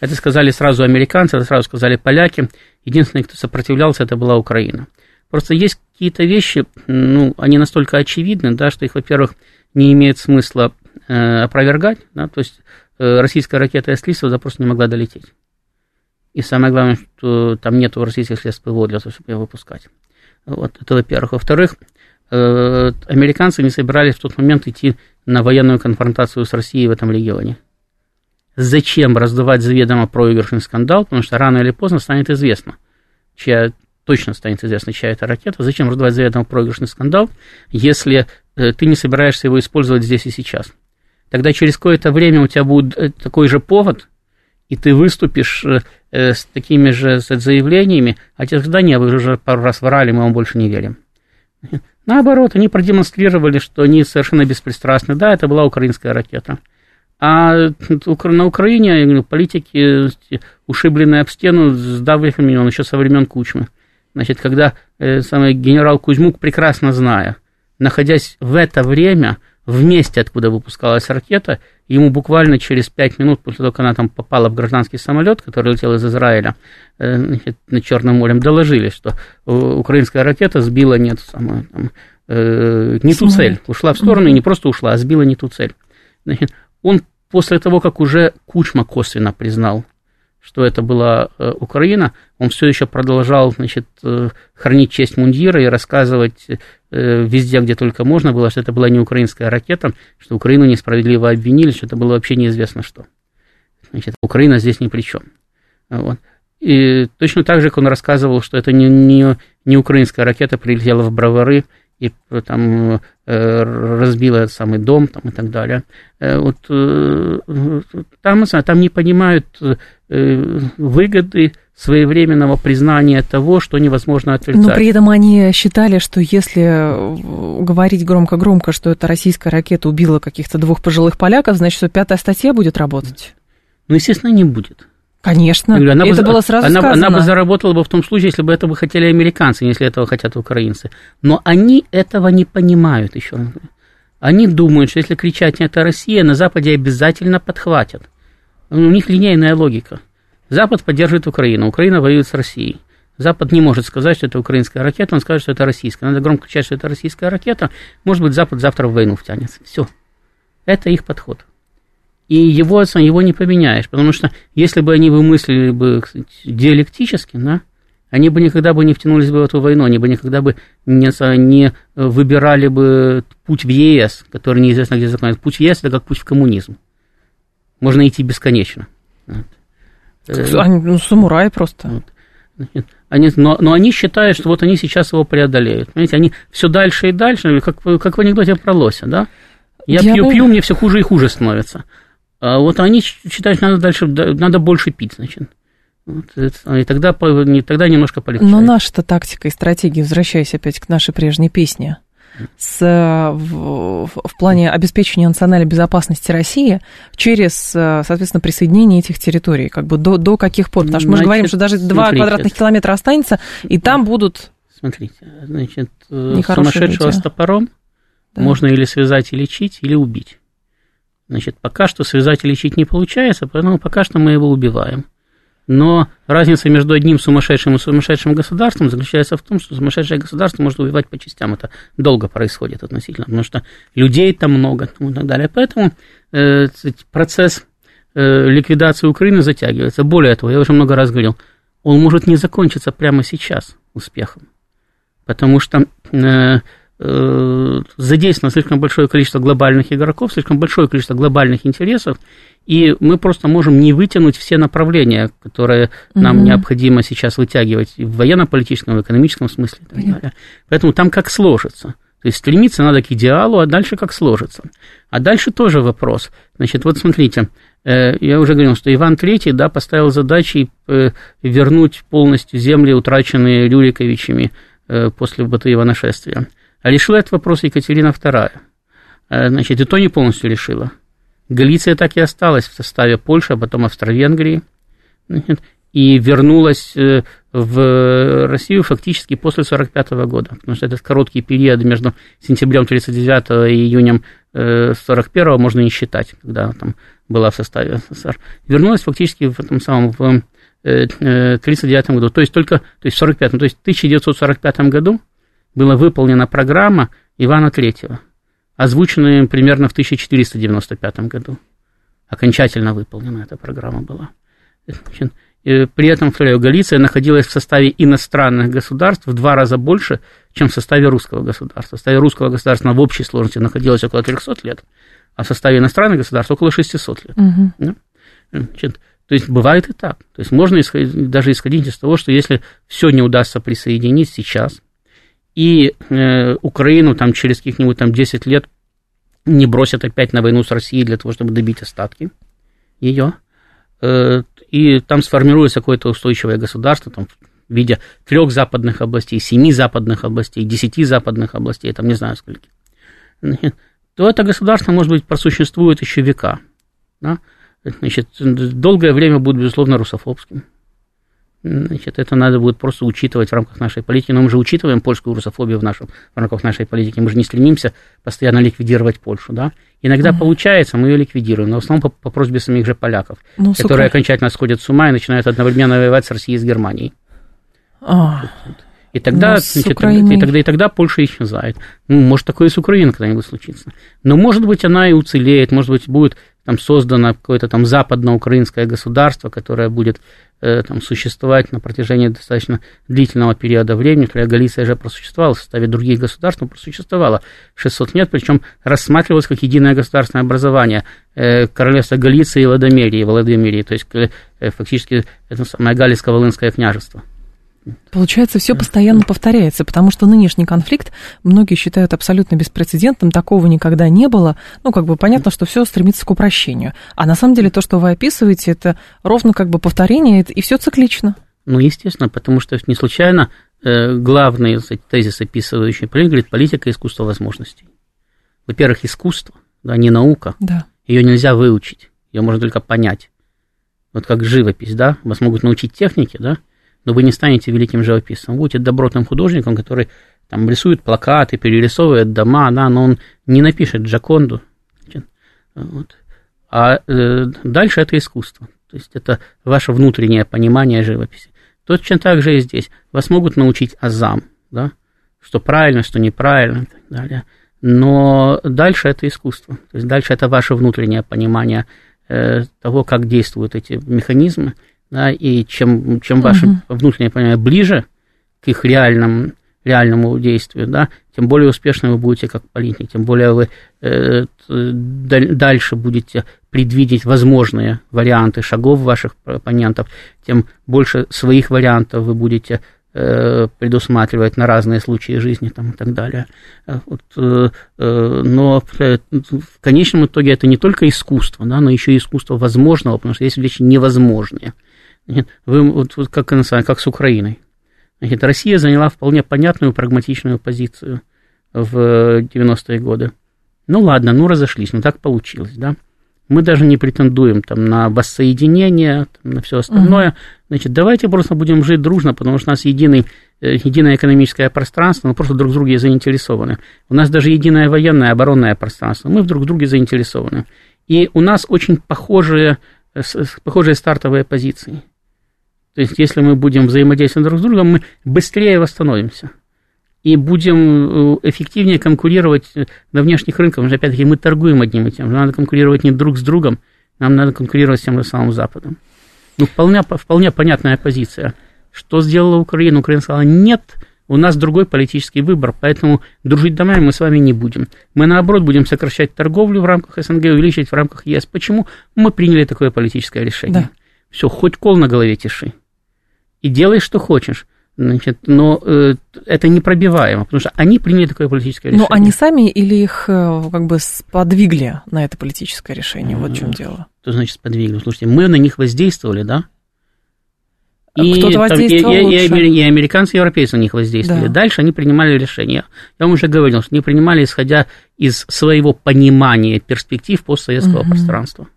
Это сказали сразу американцы, это сразу сказали поляки. Единственный, кто сопротивлялся, это была Украина. Просто есть какие-то вещи, ну, они настолько очевидны, да, что их, во-первых, не имеет смысла э, опровергать, да, то есть э, российская ракета С-300 просто не могла долететь. И самое главное, что там нет российских средств ПВО для того, чтобы ее выпускать. Вот, это во-первых. Во-вторых, э, американцы не собирались в тот момент идти на военную конфронтацию с Россией в этом регионе. Зачем раздувать заведомо проигрышный скандал, потому что рано или поздно станет известно, чья точно станет известно, чья это ракета. Зачем раздавать заведомо проигрышный скандал, если э, ты не собираешься его использовать здесь и сейчас? Тогда через какое-то время у тебя будет э, такой же повод, и ты выступишь э, с такими же заявлениями, а те да не, вы уже пару раз врали, мы вам больше не верим. Наоборот, они продемонстрировали, что они совершенно беспристрастны. Да, это была украинская ракета. А на Украине политики, ушибленные об стену, с давних времен, еще со времен Кучмы. Значит, когда э, самый генерал Кузьмук, прекрасно зная, находясь в это время в месте, откуда выпускалась ракета, ему буквально через пять минут после того, как она там попала в гражданский самолет, который летел из Израиля э, значит, над Черным морем, доложили, что э, украинская ракета сбила не, ту самую, там, э, не ту цель, ушла в сторону и не просто ушла, а сбила не ту цель. Значит, он после того, как уже Кучма косвенно признал что это была э, Украина, он все еще продолжал значит, э, хранить честь мундира и рассказывать э, везде, где только можно было, что это была не украинская ракета, что Украину несправедливо обвинили, что это было вообще неизвестно что. Значит, Украина здесь ни при чем. Вот. И точно так же, как он рассказывал, что это не, не, не украинская ракета прилетела в Бровары, и там разбила самый дом там, и так далее. Вот там, там не понимают выгоды своевременного признания того, что невозможно отрицать. Но при этом они считали, что если говорить громко-громко, что эта российская ракета убила каких-то двух пожилых поляков, значит, что пятая статья будет работать? Ну, естественно, не будет. Конечно, говорю, она это бы, было сразу она, сказано. Она бы заработала бы в том случае, если бы этого хотели американцы, если этого хотят украинцы. Но они этого не понимают еще. Они думают, что если кричать «это Россия», на Западе обязательно подхватят. У них линейная логика. Запад поддерживает Украину, Украина воюет с Россией. Запад не может сказать, что это украинская ракета, он скажет, что это российская. Надо громко кричать, что это российская ракета. Может быть, Запад завтра в войну втянется. Все. Это их подход и его, его не поменяешь, потому что если бы они вымыслили бы диалектически, да, они бы никогда бы не втянулись бы в эту войну, они бы никогда бы не, не выбирали бы путь в ЕС, который неизвестно где закончится. Путь в ЕС – это как путь в коммунизм. Можно идти бесконечно. Вот. Они, ну, самураи просто. Вот. Они, но, но они считают, что вот они сейчас его преодолеют. Понимаете, они все дальше и дальше, как, как в анекдоте про лося, да? Я, Я пью, пью, мне все хуже и хуже становится. А вот они считают, что надо дальше, надо больше пить, значит. Вот, и тогда, тогда немножко полегчает. Но наша-то тактика и стратегия, возвращаясь опять к нашей прежней песне, с, в, в плане обеспечения национальной безопасности России через, соответственно, присоединение этих территорий, как бы до, до каких пор? Потому что мы же говорим, что даже два квадратных километра останется, и там будут... Смотрите, значит, э, сумасшедшего люди. с топором да. можно или связать и лечить, или убить. Значит, пока что связать и лечить не получается, поэтому пока что мы его убиваем. Но разница между одним сумасшедшим и сумасшедшим государством заключается в том, что сумасшедшее государство может убивать по частям. Это долго происходит относительно, потому что людей там много и так далее. Поэтому э, процесс э, ликвидации Украины затягивается. Более того, я уже много раз говорил, он может не закончиться прямо сейчас успехом. Потому что э, задействовано слишком большое количество глобальных игроков, слишком большое количество глобальных интересов, и мы просто можем не вытянуть все направления, которые mm-hmm. нам необходимо сейчас вытягивать в военно-политическом, в экономическом смысле и так далее. Поэтому там как сложится. То есть стремиться надо к идеалу, а дальше как сложится. А дальше тоже вопрос. Значит, вот смотрите, э, я уже говорил, что Иван III да, поставил задачей э, вернуть полностью земли, утраченные Рюриковичами после Батыева нашествия. А решила этот вопрос Екатерина II. Э, значит, и то не полностью решила. Галиция так и осталась в составе Польши, а потом Австро-Венгрии. И вернулась э, в Россию фактически после 1945 года, потому что этот короткий период между сентябрем 1939 и июнем 1941 э, можно не считать, когда там была в составе СССР. Вернулась фактически в этом самом в 1939 году, то есть только, то есть в 45 то есть в 1945 году была выполнена программа Ивана III, озвученная примерно в 1495 году. Окончательно выполнена эта программа была. При этом, повторяю, Галиция находилась в составе иностранных государств в два раза больше, чем в составе русского государства. В составе русского государства в общей сложности находилось около 300 лет, а в составе иностранных государств около 600 лет. Угу. Значит, то есть бывает и так. То есть можно исходить, даже исходить из того, что если все не удастся присоединить сейчас, и э, Украину там через каких-нибудь там 10 лет не бросят опять на войну с Россией для того, чтобы добить остатки ее, э, и там сформируется какое-то устойчивое государство, там, в виде трех западных областей, семи западных областей, десяти западных областей, там не знаю сколько, то это государство, может быть, просуществует еще века. Да? Значит, долгое время будет, безусловно, русофобским. Значит, это надо будет просто учитывать в рамках нашей политики. Но мы же учитываем польскую русофобию в, нашем, в рамках нашей политики. Мы же не стремимся постоянно ликвидировать Польшу. Да? Иногда mm получается, мы ее ликвидируем, но в основном по, по просьбе самих же поляков, ну, которые окончательно сходят с ума и начинают одновременно воевать с Россией и с Германией. А, и тогда, значит, и, тогда, и тогда Польша исчезает. Ну, может, такое и с Украиной когда-нибудь случится. Но, может быть, она и уцелеет, может быть, будет там создано какое-то там западноукраинское государство, которое будет э, там, существовать на протяжении достаточно длительного периода времени. Например, Галиция же просуществовала в составе других государств, но просуществовала 600 лет, причем рассматривалось как единое государственное образование э, королевства Галиции и Ладомерии, Владимирии, то есть э, фактически это самое Галицко-Волынское княжество. Получается, все постоянно повторяется, потому что нынешний конфликт многие считают абсолютно беспрецедентным, такого никогда не было. Ну, как бы понятно, что все стремится к упрощению. А на самом деле то, что вы описываете, это ровно как бы повторение, и все циклично. Ну, естественно, потому что не случайно э, главный тезис, описывающий политику, говорит политика искусства возможностей. Во-первых, искусство, да, не наука. Да. Ее нельзя выучить, ее можно только понять. Вот как живопись, да, вас могут научить технике, да, но вы не станете великим живописцем. Будете добротным художником, который там рисует плакаты, перерисовывает дома, да, но он не напишет Джаконду. Вот. А э, дальше это искусство. То есть это ваше внутреннее понимание живописи. Точно так же и здесь. Вас могут научить азам, да, что правильно, что неправильно и так далее. Но дальше это искусство. То есть дальше это ваше внутреннее понимание э, того, как действуют эти механизмы, да, и чем, чем ваше угу. внутреннее понимание ближе к их реальным, реальному действию, да, тем более успешны вы будете как политик, тем более вы э, дальше будете предвидеть возможные варианты шагов ваших оппонентов, тем больше своих вариантов вы будете э, предусматривать на разные случаи жизни там, и так далее. Э, вот, э, э, но в конечном итоге это не только искусство, да, но еще и искусство возможного, потому что есть вещи невозможные. Вы, вот, вот как, как с Украиной. Значит, Россия заняла вполне понятную прагматичную позицию в 90-е годы. Ну ладно, ну разошлись, ну так получилось, да. Мы даже не претендуем там на воссоединение, там, на все остальное. Угу. Значит, давайте просто будем жить дружно, потому что у нас единый, э, единое экономическое пространство, мы просто друг в друге заинтересованы. У нас даже единое военное, оборонное пространство, мы друг в друге заинтересованы. И у нас очень похожие, э, похожие стартовые позиции. То есть, если мы будем взаимодействовать друг с другом, мы быстрее восстановимся. И будем э, эффективнее конкурировать на внешних рынках, потому что, опять-таки, мы торгуем одним и тем же. Надо конкурировать не друг с другом, нам надо конкурировать с тем же самым Западом. Ну, вполне, вполне понятная позиция. Что сделала Украина? Украина сказала, нет, у нас другой политический выбор, поэтому дружить домами мы с вами не будем. Мы, наоборот, будем сокращать торговлю в рамках СНГ, увеличивать в рамках ЕС. Почему? Мы приняли такое политическое решение. Да. Все, хоть кол на голове тиши и делай, что хочешь. Значит, но э, это непробиваемо, потому что они приняли такое политическое решение. Но они сами или их э, как бы сподвигли на это политическое решение? Вот в чем дело. Что значит сподвигли? Слушайте, мы на них воздействовали, да? А и, Кто-то воздействовал там, и, и, и, и американцы, и европейцы на них воздействовали. Да. Дальше они принимали решения. Я вам уже говорил, что они принимали, исходя из своего понимания перспектив постсоветского угу. пространства.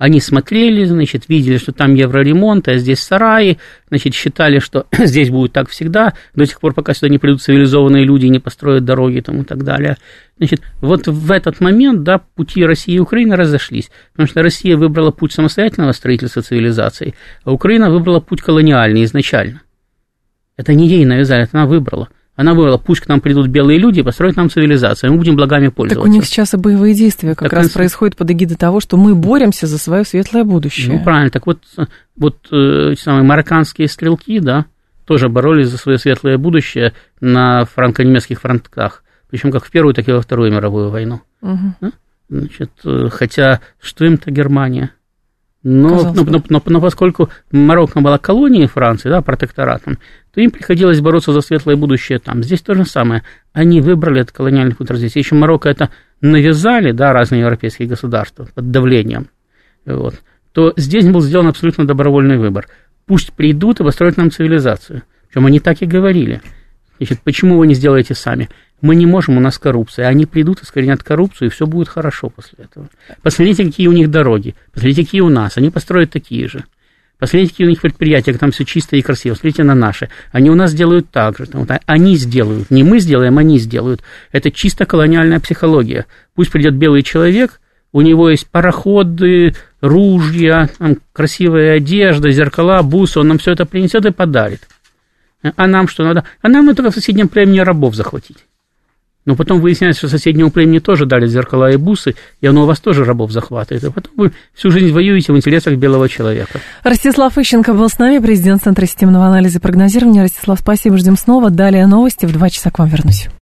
Они смотрели, значит, видели, что там евроремонт, а здесь сараи, значит, считали, что здесь будет так всегда, до тех пор, пока сюда не придут цивилизованные люди и не построят дороги там, и так далее. Значит, вот в этот момент, да, пути России и Украины разошлись, потому что Россия выбрала путь самостоятельного строительства цивилизации, а Украина выбрала путь колониальный изначально. Это не ей навязали, это она выбрала – она говорила, пусть к нам придут белые люди и построят нам цивилизацию, мы будем благами пользоваться. Так у них сейчас и боевые действия как так раз он... происходят под эгидой того, что мы боремся за свое светлое будущее. Ну, правильно. Так вот, вот э, самые марокканские стрелки, да, тоже боролись за свое светлое будущее на франко-немецких фронтах. Причем как в Первую, так и во Вторую мировую войну. Угу. Да? Значит, э, хотя что им-то Германия? Но, но, но, но, но поскольку Марокко была колонией Франции, да, протекторатом, то им приходилось бороться за светлое будущее там. Здесь то же самое. Они выбрали этот колониальный путь развития. Еще Марокко это навязали, да, разные европейские государства под давлением. Вот. То здесь был сделан абсолютно добровольный выбор. Пусть придут и построят нам цивилизацию. Причем они так и говорили. Значит, почему вы не сделаете сами? Мы не можем, у нас коррупция. Они придут, искоренят коррупцию, и все будет хорошо после этого. Посмотрите, какие у них дороги. Посмотрите, какие у нас. Они построят такие же. Посмотрите, какие у них предприятия, там все чисто и красиво. Смотрите на наши. Они у нас делают так же. Там, они сделают. Не мы сделаем, они сделают. Это чисто колониальная психология. Пусть придет белый человек, у него есть пароходы, ружья, там, красивая одежда, зеркала, бусы, он нам все это принесет и подарит. А нам что надо? А нам только в соседнем племени рабов захватить. Но потом выясняется, что соседнему племени тоже дали зеркала и бусы, и оно у вас тоже рабов захватывает. И потом вы всю жизнь воюете в интересах белого человека. Ростислав Ищенко был с нами, президент Центра системного анализа и прогнозирования. Ростислав, спасибо, ждем снова. Далее новости. В два часа к вам вернусь.